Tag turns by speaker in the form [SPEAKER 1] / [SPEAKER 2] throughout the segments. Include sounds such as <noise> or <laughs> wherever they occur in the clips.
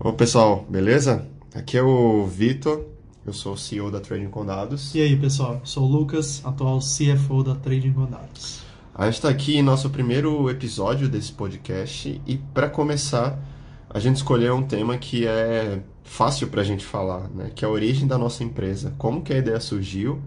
[SPEAKER 1] Ô pessoal, beleza? Aqui é o Vitor, eu sou o CEO da Trading com Dados.
[SPEAKER 2] E aí pessoal, sou o Lucas, atual CFO da Trading com Dados.
[SPEAKER 1] A gente está aqui em nosso primeiro episódio desse podcast e para começar a gente escolheu um tema que é fácil para a gente falar, né? que é a origem da nossa empresa. Como que a ideia surgiu,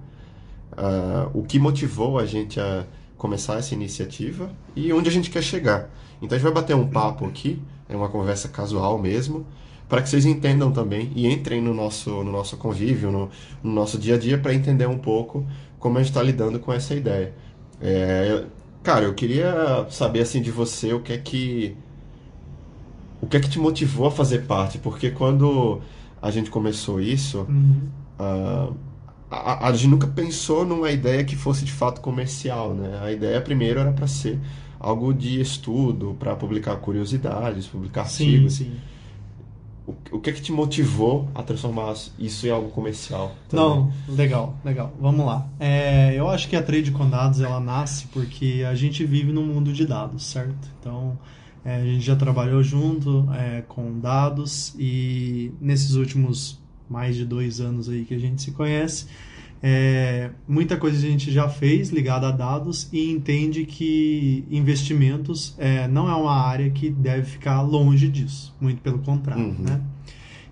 [SPEAKER 1] uh, o que motivou a gente a começar essa iniciativa e onde a gente quer chegar. Então a gente vai bater um papo aqui, é uma conversa casual mesmo, para que vocês entendam também e entrem no nosso, no nosso convívio, no, no nosso dia a dia, para entender um pouco como a gente está lidando com essa ideia. É, cara, eu queria saber assim de você o que é que o que é que te motivou a fazer parte, porque quando a gente começou isso, uhum. uh, a, a, gente nunca pensou numa ideia que fosse de fato comercial, né? A ideia primeiro era para ser algo de estudo, para publicar curiosidades, publicar sim, artigos. Sim o, o que é que te motivou a transformar isso em algo comercial?
[SPEAKER 2] Também? Não, legal, legal. Vamos lá. É, eu acho que a trade com dados ela nasce porque a gente vive num mundo de dados, certo? Então é, a gente já trabalhou junto é, com dados e nesses últimos mais de dois anos aí que a gente se conhece, é, muita coisa a gente já fez ligada a dados e entende que investimentos é, não é uma área que deve ficar longe disso, muito pelo contrário, uhum. né?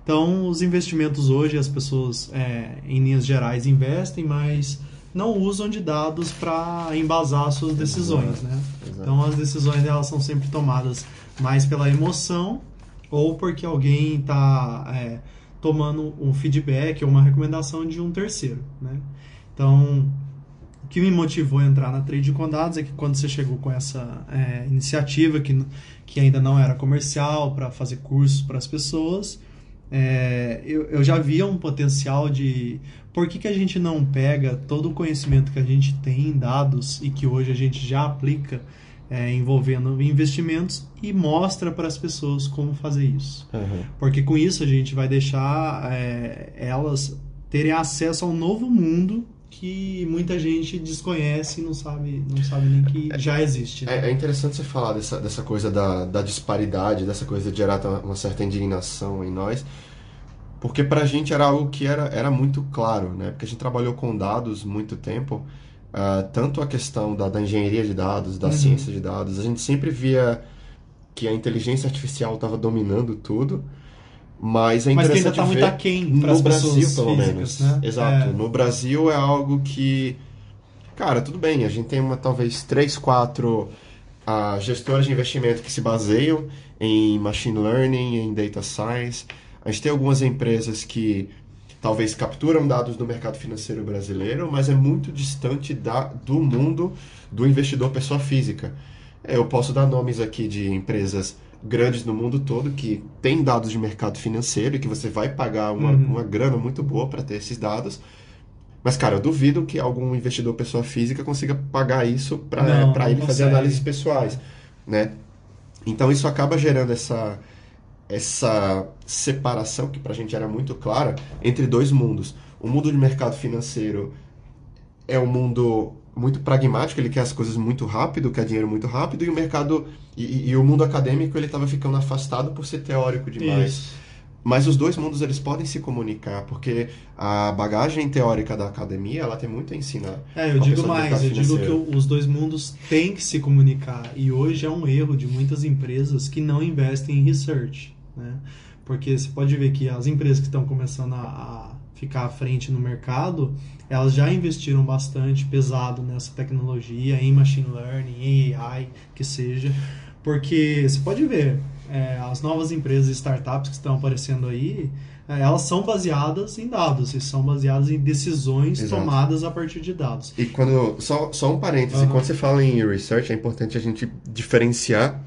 [SPEAKER 2] Então, os investimentos hoje, as pessoas, é, em linhas gerais, investem, mas não usam de dados para embasar suas decisões, né? Então, as decisões elas são sempre tomadas mais pela emoção ou porque alguém está é, tomando um feedback ou uma recomendação de um terceiro, né? Então, o que me motivou a entrar na Trade com Dados é que quando você chegou com essa é, iniciativa que, que ainda não era comercial para fazer cursos para as pessoas, é, eu, eu já via um potencial de por que, que a gente não pega todo o conhecimento que a gente tem em dados e que hoje a gente já aplica é, envolvendo investimentos e mostra para as pessoas como fazer isso. Uhum. Porque com isso a gente vai deixar é, elas terem acesso a um novo mundo que muita gente desconhece e não sabe, não sabe nem que já existe.
[SPEAKER 1] Né? É, é, interessante você falar dessa, dessa coisa da, da disparidade, dessa coisa de gerar uma certa indignação em nós, porque para a gente era algo que era, era muito claro, né? Porque a gente trabalhou com dados muito tempo Uh, tanto a questão da, da, engenharia de dados, da uhum. ciência de dados, a gente sempre via que a inteligência artificial estava dominando tudo, mas é interessante mas ainda tá ver muito aquém no Brasil, pelo físicas, menos. Né? Exato. É. No Brasil é algo que, cara, tudo bem, a gente tem uma talvez três, quatro uh, gestoras de investimento que se baseiam em machine learning, em data science. A gente tem algumas empresas que talvez capturam dados do mercado financeiro brasileiro, mas é muito distante da, do mundo do investidor pessoa física. Eu posso dar nomes aqui de empresas grandes no mundo todo que têm dados de mercado financeiro e que você vai pagar uma, uhum. uma grana muito boa para ter esses dados. Mas, cara, eu duvido que algum investidor pessoa física consiga pagar isso para ele fazer análises pessoais, né? Então, isso acaba gerando essa, essa separação que para a gente era muito clara entre dois mundos. O mundo de mercado financeiro é um mundo muito pragmático, ele quer as coisas muito rápido, quer dinheiro muito rápido, e o mercado e, e o mundo acadêmico ele estava ficando afastado por ser teórico demais. Isso. Mas os dois mundos eles podem se comunicar, porque a bagagem teórica da academia ela tem muito a ensinar.
[SPEAKER 2] É, eu digo mais, eu digo que os dois mundos têm que se comunicar. E hoje é um erro de muitas empresas que não investem em research né? Porque você pode ver que as empresas que estão começando a, a ficar à frente no mercado, elas já investiram bastante pesado nessa tecnologia, em machine learning, em AI, que seja, porque você pode ver, é, as novas empresas e startups que estão aparecendo aí, é, elas são baseadas em dados, e são baseadas em decisões Exato. tomadas a partir de dados.
[SPEAKER 1] E quando, só, só um parêntese, uhum. quando você fala em research, é importante a gente diferenciar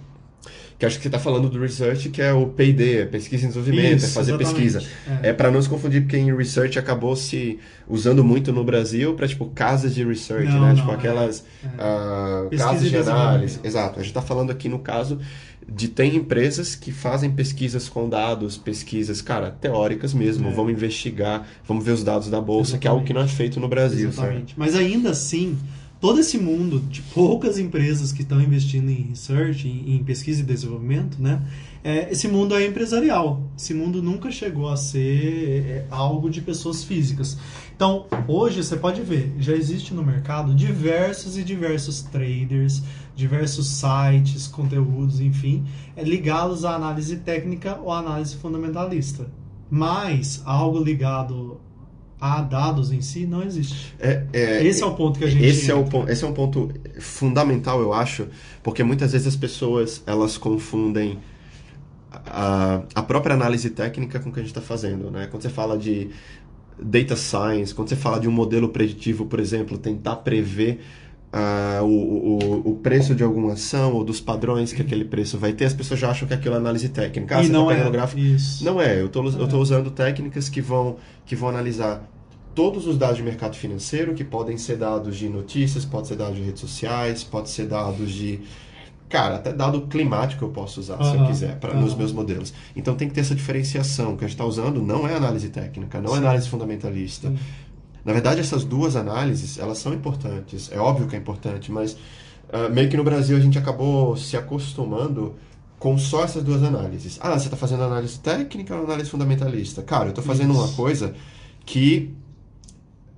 [SPEAKER 1] que acho que você está falando do research, que é o P&D, é pesquisa e desenvolvimento, Isso, é fazer exatamente. pesquisa. É, é para não se confundir, porque em research acabou se usando muito no Brasil para tipo casas de research, não, né? Não, tipo é, aquelas é. uh, casas de análise. Exato. A gente está falando aqui no caso de tem empresas que fazem pesquisas com dados, pesquisas, cara, teóricas mesmo. É. Vamos investigar, vamos ver os dados da bolsa, Exatamente. que é algo que não é feito no Brasil. Exatamente.
[SPEAKER 2] Mas ainda assim todo esse mundo de poucas empresas que estão investindo em research, em, em pesquisa e desenvolvimento, né? É, esse mundo é empresarial. Esse mundo nunca chegou a ser é, algo de pessoas físicas. Então, hoje você pode ver, já existe no mercado diversos e diversos traders, diversos sites, conteúdos, enfim, é, ligados à análise técnica ou análise fundamentalista. Mas algo ligado a dados em si não existe.
[SPEAKER 1] É, é,
[SPEAKER 2] esse é o ponto que a gente
[SPEAKER 1] esse é, o, esse é um ponto fundamental, eu acho, porque muitas vezes as pessoas elas confundem a, a própria análise técnica com o que a gente está fazendo. Né? Quando você fala de data science, quando você fala de um modelo preditivo, por exemplo, tentar prever uh, o, o, o, preço de alguma ação ou dos padrões que aquele preço vai ter, as pessoas já acham que aquilo é análise técnica. Ah,
[SPEAKER 2] e não
[SPEAKER 1] tá
[SPEAKER 2] é.
[SPEAKER 1] gráfico.
[SPEAKER 2] Isso.
[SPEAKER 1] Não é, eu estou é. usando técnicas que vão, que vão analisar todos os dados de mercado financeiro, que podem ser dados de notícias, pode ser dados de redes sociais, pode ser dados de Cara, até dado climático eu posso usar, uhum, se eu quiser, pra, uhum. nos meus modelos. Então tem que ter essa diferenciação. O que a gente está usando não é análise técnica, não é Sim. é análise fundamentalista. Sim. Na verdade, essas duas análises, elas são importantes. É óbvio que é importante, mas uh, meio que no Brasil a gente acabou se acostumando com só essas duas análises. Ah, você está fazendo análise técnica ou análise fundamentalista? Cara, eu estou fazendo Isso. uma coisa que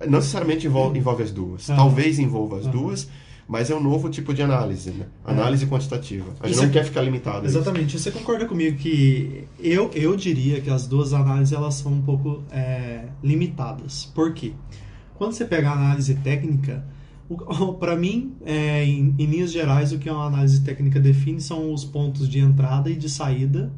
[SPEAKER 1] não necessariamente envolve, envolve as duas. Uhum. Talvez envolva as duas, mas é um novo tipo de análise, né? É. Análise é. quantitativa. A gente não quer ficar limitado.
[SPEAKER 2] Exatamente. Você concorda comigo que eu, eu diria que as duas análises elas são um pouco é, limitadas. Por quê? Quando você pega a análise técnica, para mim, é, em, em linhas gerais, o que uma análise técnica define são os pontos de entrada e de saída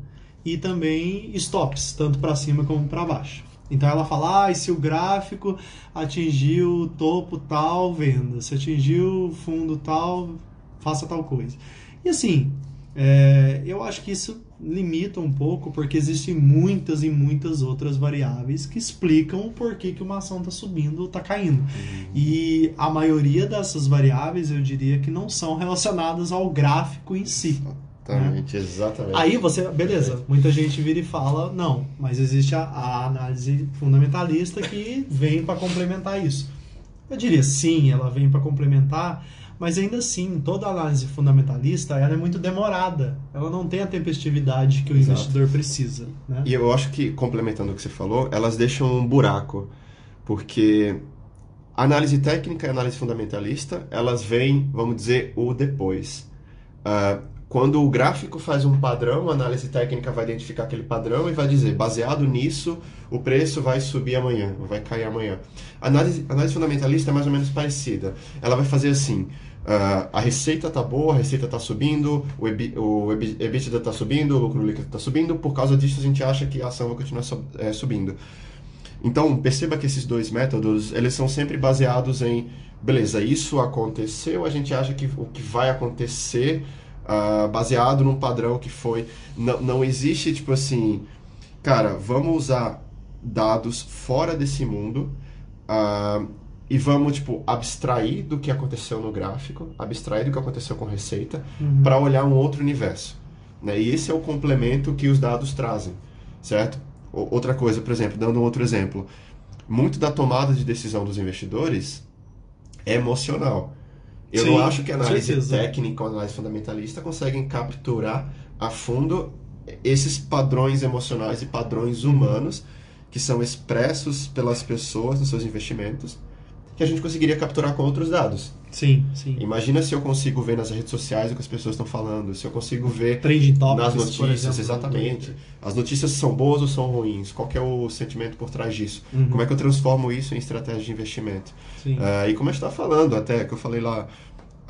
[SPEAKER 2] e também stops, tanto para cima como para baixo. Então ela fala, ah, se o gráfico atingiu o topo tal, venda. Se atingiu o fundo tal, faça tal coisa. E assim, é, eu acho que isso limita um pouco, porque existem muitas e muitas outras variáveis que explicam o porquê que uma ação está subindo ou está caindo. Uhum. E a maioria dessas variáveis, eu diria que não são relacionadas ao gráfico em si.
[SPEAKER 1] Exatamente, né? exatamente.
[SPEAKER 2] Aí você, beleza, muita gente vira e fala, não, mas existe a, a análise fundamentalista que vem para complementar isso. Eu diria sim, ela vem para complementar, mas ainda assim, toda análise fundamentalista ela é muito demorada. Ela não tem a tempestividade que o Exato. investidor precisa. Né?
[SPEAKER 1] E eu acho que, complementando o que você falou, elas deixam um buraco, porque análise técnica e análise fundamentalista, elas vêm, vamos dizer, o depois. Uh, quando o gráfico faz um padrão, a análise técnica vai identificar aquele padrão e vai dizer, baseado nisso, o preço vai subir amanhã, vai cair amanhã. A análise, análise fundamentalista é mais ou menos parecida. Ela vai fazer assim, uh, a receita está boa, a receita está subindo, o, EBI, o EBITDA está subindo, o lucro líquido está subindo, por causa disso a gente acha que a ação vai continuar é, subindo. Então, perceba que esses dois métodos, eles são sempre baseados em, beleza, isso aconteceu, a gente acha que o que vai acontecer uh, baseado num padrão que foi. Não, não existe, tipo assim, cara, vamos usar dados fora desse mundo uh, e vamos, tipo, abstrair do que aconteceu no gráfico, abstrair do que aconteceu com receita, uhum. para olhar um outro universo. Né? E esse é o complemento que os dados trazem, certo? Outra coisa, por exemplo, dando um outro exemplo, muito da tomada de decisão dos investidores é emocional. Eu Sim, não acho que a análise técnica ou análise fundamentalista conseguem capturar a fundo esses padrões emocionais e padrões humanos que são expressos pelas pessoas nos seus investimentos que a gente conseguiria capturar com outros dados.
[SPEAKER 2] Sim, sim.
[SPEAKER 1] Imagina se eu consigo ver nas redes sociais o que as pessoas estão falando, se eu consigo ver
[SPEAKER 2] topics,
[SPEAKER 1] nas notícias, exatamente. As notícias são boas ou são ruins? Qual é o sentimento por trás disso? Uhum. Como é que eu transformo isso em estratégia de investimento? Sim. Uh, e como a gente está falando, até que eu falei lá,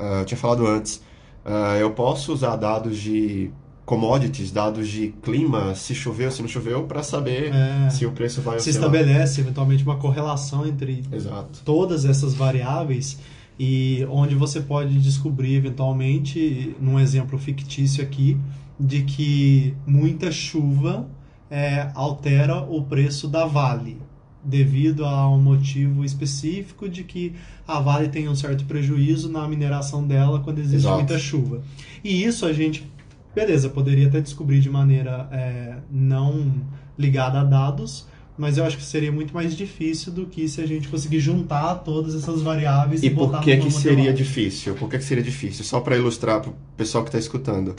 [SPEAKER 1] uh, eu tinha falado antes, uh, eu posso usar dados de commodities, dados de clima, se choveu, se não choveu, para saber é, se o preço vai
[SPEAKER 2] Se estabelece eventualmente uma correlação entre Exato. todas essas variáveis e onde você pode descobrir eventualmente, num exemplo fictício aqui, de que muita chuva é, altera o preço da Vale devido a um motivo específico de que a Vale tem um certo prejuízo na mineração dela quando existe Exato. muita chuva. E isso a gente beleza, poderia até descobrir de maneira é, não ligada a dados, mas eu acho que seria muito mais difícil do que se a gente conseguir juntar todas essas variáveis e,
[SPEAKER 1] E por que que seria
[SPEAKER 2] modelagem.
[SPEAKER 1] difícil? Por que que seria difícil? Só para ilustrar para o pessoal que está escutando.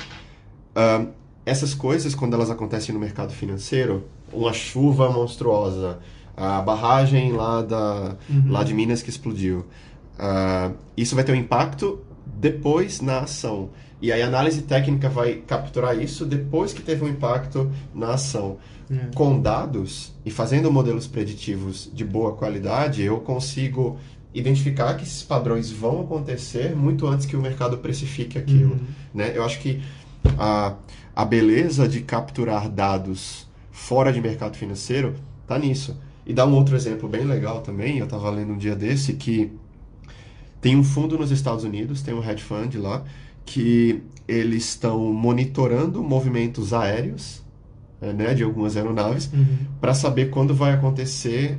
[SPEAKER 1] Ahn, essas coisas, quando elas acontecem no mercado financeiro, uma chuva monstruosa, a barragem lá, da,
[SPEAKER 2] Uhum.
[SPEAKER 1] lá de Minas que explodiu, ah, isso vai ter um impacto depois na ação. E aí a análise técnica vai capturar isso depois que teve um impacto na ação.
[SPEAKER 2] É.
[SPEAKER 1] Com dados e fazendo modelos preditivos de boa qualidade, eu consigo identificar que esses padrões vão acontecer muito antes que o mercado precifique aquilo.
[SPEAKER 2] Uhum.
[SPEAKER 1] Né? Eu acho que a, a beleza de capturar dados fora de mercado financeiro está nisso. E dá um outro exemplo bem legal também, eu estava lendo um dia desse que tem um fundo nos Estados Unidos, tem um hedge fund lá, que eles estão monitorando movimentos aéreos eh, né, de algumas aeronaves
[SPEAKER 2] Uhum.
[SPEAKER 1] para saber quando vai acontecer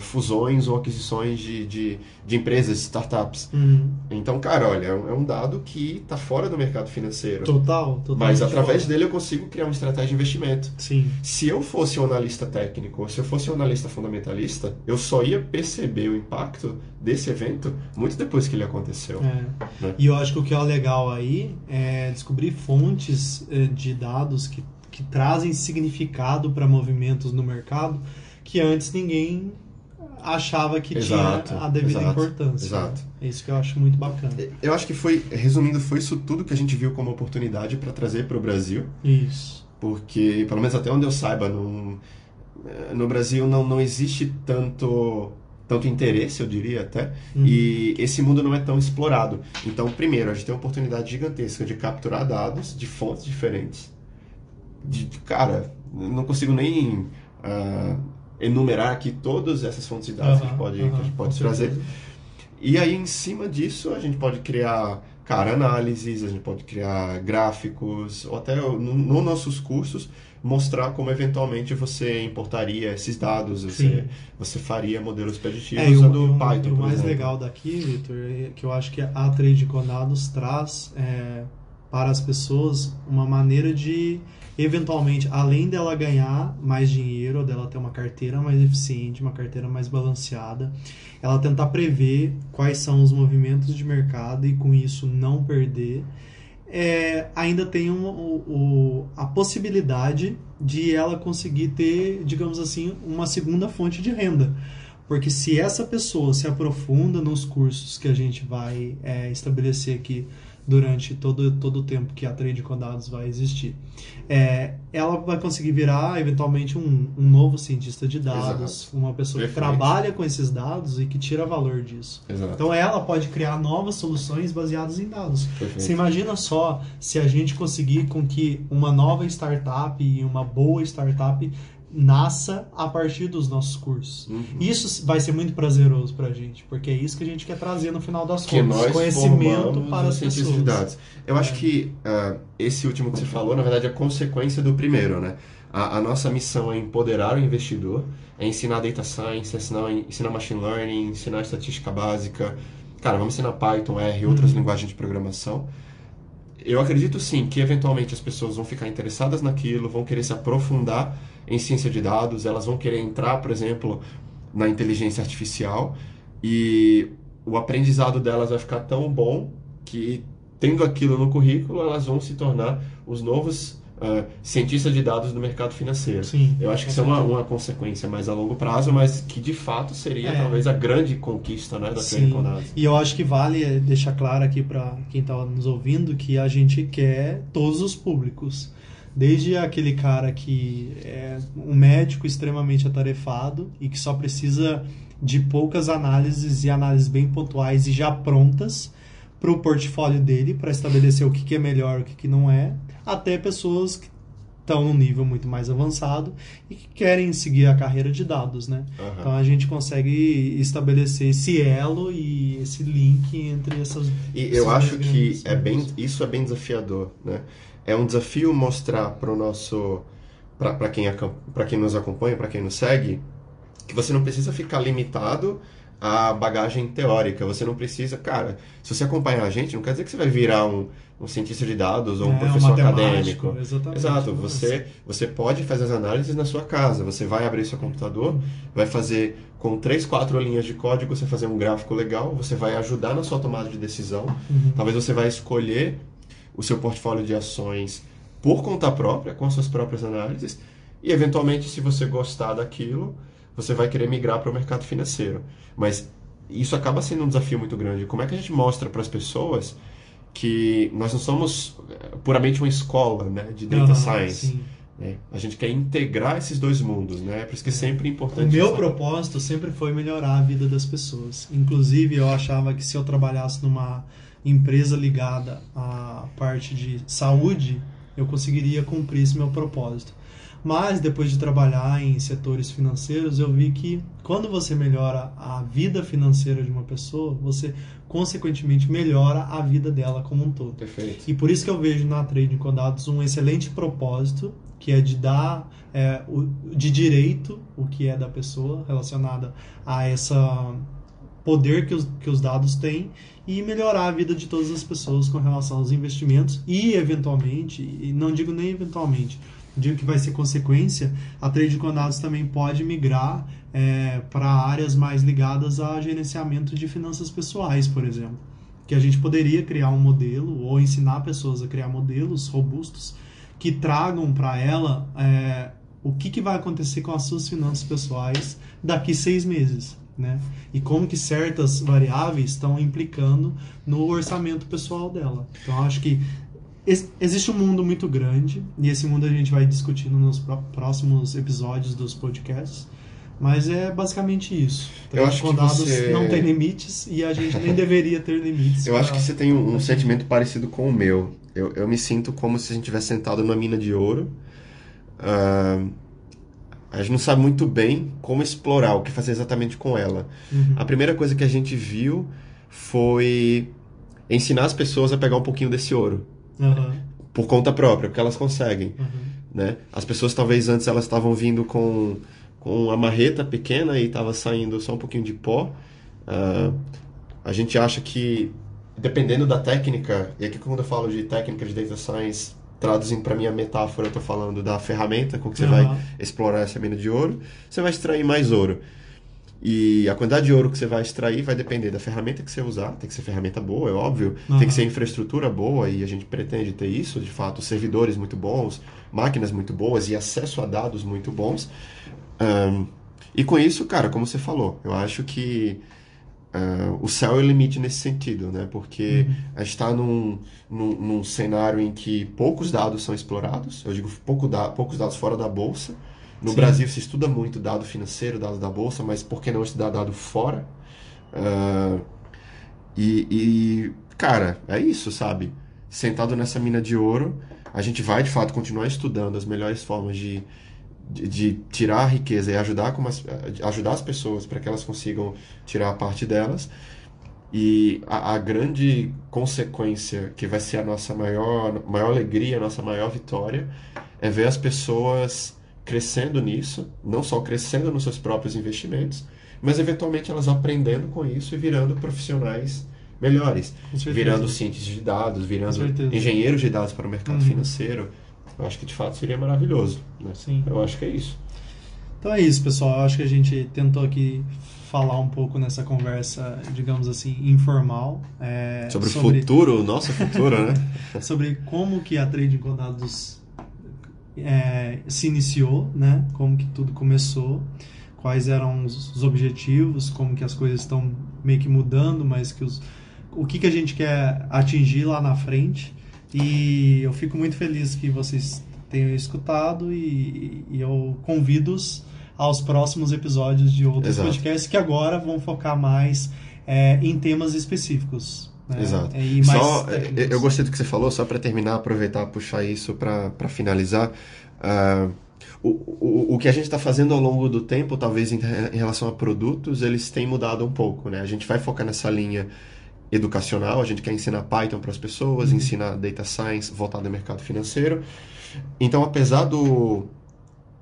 [SPEAKER 1] fusões ou aquisições de, de, de empresas, startups.
[SPEAKER 2] Uhum.
[SPEAKER 1] Então, cara, olha, é um- é dado que está fora do mercado financeiro.
[SPEAKER 2] Total, total.
[SPEAKER 1] Mas através dele eu consigo criar uma estratégia de investimento.
[SPEAKER 2] Sim.
[SPEAKER 1] Se eu fosse um analista técnico, ou se eu fosse um analista fundamentalista, eu só ia perceber o impacto desse evento muito depois que ele aconteceu.
[SPEAKER 2] É.
[SPEAKER 1] Né?
[SPEAKER 2] E eu acho que o que é legal aí é descobrir fontes eh, de dados que, que trazem significado para movimentos no mercado que antes ninguém achava que
[SPEAKER 1] Exato,
[SPEAKER 2] tinha a devida
[SPEAKER 1] exato,
[SPEAKER 2] importância.
[SPEAKER 1] exato.
[SPEAKER 2] É isso que eu acho muito bacana.
[SPEAKER 1] Eu acho que foi, resumindo, foi isso tudo que a gente viu como oportunidade para trazer para o Brasil.
[SPEAKER 2] Isso.
[SPEAKER 1] porque pelo menos até onde eu saiba não, eh, no Brasil não, não existe tanto tanto interesse eu diria até
[SPEAKER 2] Uhum.
[SPEAKER 1] e esse mundo não é tão explorado então primeiro a gente tem uma oportunidade gigantesca de capturar dados de fontes diferentes de, cara não consigo nem ah, enumerar aqui todas essas fontes de dados que a gente pode, que a gente pode trazer
[SPEAKER 2] certeza.
[SPEAKER 1] e aí, em cima disso, a gente pode criar, cara, análises, a gente pode criar gráficos, ou até no, no nossos cursos, mostrar como eventualmente você importaria esses dados,
[SPEAKER 2] Sim.
[SPEAKER 1] você, você faria modelos preditivos
[SPEAKER 2] É,
[SPEAKER 1] usando
[SPEAKER 2] e o-
[SPEAKER 1] Python,
[SPEAKER 2] e o mais
[SPEAKER 1] exemplo.
[SPEAKER 2] legal daqui, Vitor, é que eu acho que a Trade com Dados traz é, para as pessoas uma maneira de, eventualmente, além dela ganhar mais dinheiro, dela ter uma carteira mais eficiente, uma carteira mais balanceada, ela tentar prever quais são os movimentos de mercado e com isso não perder. É, ainda tem um- o- a possibilidade de ela conseguir ter, digamos assim, uma segunda fonte de renda. Porque se essa pessoa se aprofunda nos cursos que a gente vai é, estabelecer aqui durante todo, todo o tempo que a Trade com Dados vai existir, é, ela vai conseguir virar eventualmente um, um novo cientista de dados, uma pessoa que
[SPEAKER 1] Perfeito.
[SPEAKER 2] trabalha com esses dados e que tira valor disso.
[SPEAKER 1] Exato.
[SPEAKER 2] Então ela pode criar novas soluções baseadas em dados.
[SPEAKER 1] Perfeito.
[SPEAKER 2] Você imagina só se a gente conseguir com que uma nova startup e uma boa startup nasça a partir dos nossos cursos.
[SPEAKER 1] Uhum.
[SPEAKER 2] Isso vai ser muito prazeroso pra gente, porque é isso que a gente quer trazer no final das
[SPEAKER 1] que
[SPEAKER 2] contas, conhecimento para as pessoas.
[SPEAKER 1] de dados. Eu acho
[SPEAKER 2] É.
[SPEAKER 1] que ah, esse último que você falou, na verdade, é consequência do primeiro, né? A, a nossa missão é empoderar o investidor, é ensinar data science, é ensinar, ensinar machine learning, ensinar estatística básica. Cara, vamos ensinar Python, R e outras
[SPEAKER 2] Uhum.
[SPEAKER 1] linguagens de programação. Eu acredito sim que eventualmente as pessoas vão ficar interessadas naquilo, vão querer se aprofundar em ciência de dados, elas vão querer entrar, por exemplo, na inteligência artificial e o aprendizado delas vai ficar tão bom que, tendo aquilo no currículo, elas vão se tornar os novos ah, cientistas de dados do mercado financeiro.
[SPEAKER 2] Sim,
[SPEAKER 1] Eu acho que isso é uma, uma consequência mais a longo prazo, mas que de fato seria
[SPEAKER 2] É.
[SPEAKER 1] talvez a grande conquista né, da dados.
[SPEAKER 2] E eu acho que vale deixar claro aqui para quem está nos ouvindo que a gente quer todos os públicos. Desde aquele cara que é um médico extremamente atarefado e que só precisa de poucas análises e análises bem pontuais e já prontas para o portfólio dele, para estabelecer o que, que é melhor, o que, que não é, até pessoas que estão num nível muito mais avançado e que querem seguir a carreira de dados, né?
[SPEAKER 1] Aham.
[SPEAKER 2] Então a gente consegue estabelecer esse elo e esse link entre essas.
[SPEAKER 1] E eu acho que é bem, isso é bem desafiador, né? É um desafio mostrar para o nosso, para quem para quem nos acompanha, para quem nos segue, que você não precisa ficar limitado a bagagem teórica. Você não precisa, cara, se você acompanhar a gente, não quer dizer que você vai virar um, um cientista de dados ou um
[SPEAKER 2] É, um
[SPEAKER 1] professor
[SPEAKER 2] matemático,
[SPEAKER 1] acadêmico.
[SPEAKER 2] exatamente.
[SPEAKER 1] Exato, você, você pode fazer as análises na sua casa. Você vai abrir seu computador, vai fazer com três, quatro linhas de código, você fazer um gráfico legal, você vai ajudar na sua tomada de decisão.
[SPEAKER 2] Uhum.
[SPEAKER 1] Talvez você vai escolher o seu portfólio de ações por conta própria, com as suas próprias análises, e eventualmente, se você gostar daquilo, você vai querer migrar para o mercado financeiro. Mas isso acaba sendo um desafio muito grande. Como é que a gente mostra para as pessoas que nós não somos eh, puramente uma escola né, de data science?
[SPEAKER 2] sim.
[SPEAKER 1] né? A gente quer integrar esses dois mundos, né? Por isso que é sempre
[SPEAKER 2] O
[SPEAKER 1] importante.
[SPEAKER 2] meu
[SPEAKER 1] essa-
[SPEAKER 2] propósito sempre foi melhorar a vida das pessoas. Inclusive, eu achava que se eu trabalhasse numa empresa ligada à parte de saúde, eu conseguiria cumprir esse meu propósito. Mas depois de trabalhar em setores financeiros, eu vi que quando você melhora a vida financeira de uma pessoa, você consequentemente melhora a vida dela como um todo.
[SPEAKER 1] Perfeito.
[SPEAKER 2] E por isso que eu vejo na Trading com Dados um excelente propósito, que é de dar é, de direito o que é da pessoa relacionada a essa poder que os, que os dados têm e melhorar a vida de todas as pessoas com relação aos investimentos e eventualmente, e não digo nem eventualmente, digo que vai ser consequência, a Trade com Dados também pode migrar é, para áreas mais ligadas a gerenciamento de finanças pessoais, por exemplo que a gente poderia criar um modelo ou ensinar pessoas a criar modelos robustos que tragam para ela é, o que, que vai acontecer com as suas finanças pessoais daqui seis meses, né? E como que certas variáveis estão implicando no orçamento pessoal dela. Então, acho que ex- existe um mundo muito grande e esse mundo a gente vai discutindo nos pró- próximos episódios dos podcasts. Mas é basicamente isso.
[SPEAKER 1] Eu acho que você-
[SPEAKER 2] não tem limites e a gente nem deveria ter limites.
[SPEAKER 1] Eu acho
[SPEAKER 2] pra-
[SPEAKER 1] que você tem um, um sentimento parecido com o meu. Eu, eu me sinto como se a gente tivesse sentado numa mina de ouro. Ah, a gente não sabe muito bem como explorar, o que fazer exatamente com ela.
[SPEAKER 2] Uhum.
[SPEAKER 1] A primeira coisa que a gente viu foi ensinar as pessoas a pegar um pouquinho desse ouro.
[SPEAKER 2] Aham,
[SPEAKER 1] Por conta própria, porque elas conseguem.
[SPEAKER 2] aham.
[SPEAKER 1] né? As pessoas talvez antes elas estavam vindo com, com uma marreta pequena e estava saindo só um pouquinho de pó. Ah, a gente acha que, dependendo da técnica, e aqui quando eu falo de técnica de data science, traduzindo para minha metáfora, eu estou falando da ferramenta com que você
[SPEAKER 2] Aham.
[SPEAKER 1] vai explorar essa mina de ouro, você vai extrair mais ouro. E a quantidade de ouro que você vai extrair vai depender da ferramenta que você usar. Tem que ser ferramenta boa, é óbvio. Tem
[SPEAKER 2] Aham.
[SPEAKER 1] que ser infraestrutura boa e a gente pretende ter isso, de fato, servidores muito bons, máquinas muito boas e acesso a dados muito bons. Ahn, e com isso, cara, como você falou, eu acho que ah, o céu é o limite nesse sentido, né? Porque a gente está num, num, num cenário em que poucos dados são explorados, eu digo pouco da, poucos dados fora da bolsa. No
[SPEAKER 2] Sim.
[SPEAKER 1] Brasil se estuda muito dado financeiro, dados da bolsa, mas por que não estudar dado fora? Ah, e, e, cara, é isso, sabe? Sentado nessa mina de ouro, a gente vai de fato continuar estudando as melhores formas de, de, de tirar a riqueza e ajudar, como as, ajudar as pessoas para que elas consigam tirar a parte delas. E a, a grande consequência, que vai ser a nossa maior, maior alegria, a nossa maior vitória, é ver as pessoas crescendo nisso, não só crescendo nos seus próprios investimentos, mas eventualmente elas aprendendo com isso e virando profissionais melhores, virando cientistas de dados, virando engenheiros de dados para o mercado
[SPEAKER 2] Uhum.
[SPEAKER 1] financeiro. Eu acho que de fato seria maravilhoso. Né?
[SPEAKER 2] Sim.
[SPEAKER 1] Eu acho que é isso.
[SPEAKER 2] Então é isso, pessoal. Eu acho que a gente tentou aqui falar um pouco nessa conversa, digamos assim, informal. é,
[SPEAKER 1] Sobre, o futuro, o nosso futuro, né? <laughs>
[SPEAKER 2] sobre como que a Trading com Dados é, se iniciou, né? Como que tudo começou, quais eram os, os objetivos, como que as coisas estão meio que mudando, mas que os, o que que a gente quer atingir lá na frente. E eu fico muito feliz que vocês tenham escutado e, e eu convido-os aos próximos episódios de outros
[SPEAKER 1] Exato.
[SPEAKER 2] podcasts que agora vão focar mais é, em temas específicos. né?
[SPEAKER 1] Exato.
[SPEAKER 2] E mais
[SPEAKER 1] Só,
[SPEAKER 2] técnicos.
[SPEAKER 1] eu gostei do que você falou, só para terminar, aproveitar, puxar isso para finalizar. Ah, o, o, o que a gente está fazendo ao longo do tempo, talvez em, em relação a produtos, eles têm mudado um pouco, né? A gente vai focar nessa linha educacional, a gente quer ensinar Python para as pessoas, ensinar Data Science voltado ao mercado financeiro. Então, apesar do,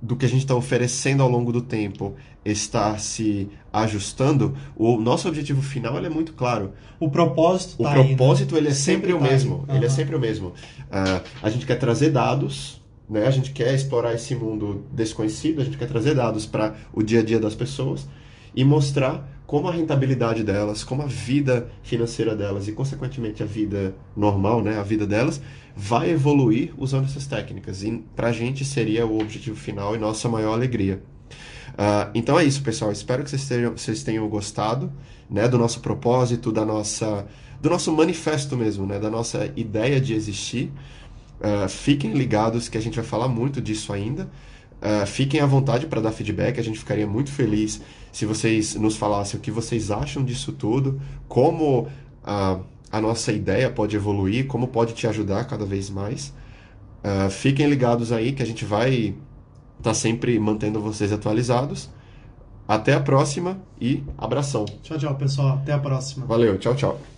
[SPEAKER 1] do que a gente está oferecendo ao longo do tempo está se ajustando, o nosso objetivo final ele é muito claro.
[SPEAKER 2] O propósito
[SPEAKER 1] O
[SPEAKER 2] tá
[SPEAKER 1] propósito
[SPEAKER 2] aí, né?
[SPEAKER 1] ele é sempre, o
[SPEAKER 2] tá
[SPEAKER 1] mesmo. Ele é sempre o mesmo. Uh, a gente quer trazer dados, né? A gente quer explorar esse mundo desconhecido, a gente quer trazer dados para o dia a dia das pessoas e mostrar como a rentabilidade delas, como a vida financeira delas e, consequentemente, a vida normal, né, a vida delas, vai evoluir usando essas técnicas. E para a gente seria o objetivo final e nossa maior alegria. Uh, então é isso, pessoal. Espero que vocês tenham, vocês tenham gostado né, do nosso propósito, da nossa, do nosso manifesto mesmo, né, da nossa ideia de existir. Uh, fiquem ligados que a gente vai falar muito disso ainda. Uh, fiquem à vontade para dar feedback, a gente ficaria muito feliz se vocês nos falassem o que vocês acham disso tudo, como a, a nossa ideia pode evoluir, como pode te ajudar cada vez mais. Uh, fiquem ligados aí que a gente vai estar tá sempre mantendo vocês atualizados. Até a próxima e abração.
[SPEAKER 2] Tchau, tchau, pessoal. Até a próxima.
[SPEAKER 1] Valeu, tchau, tchau.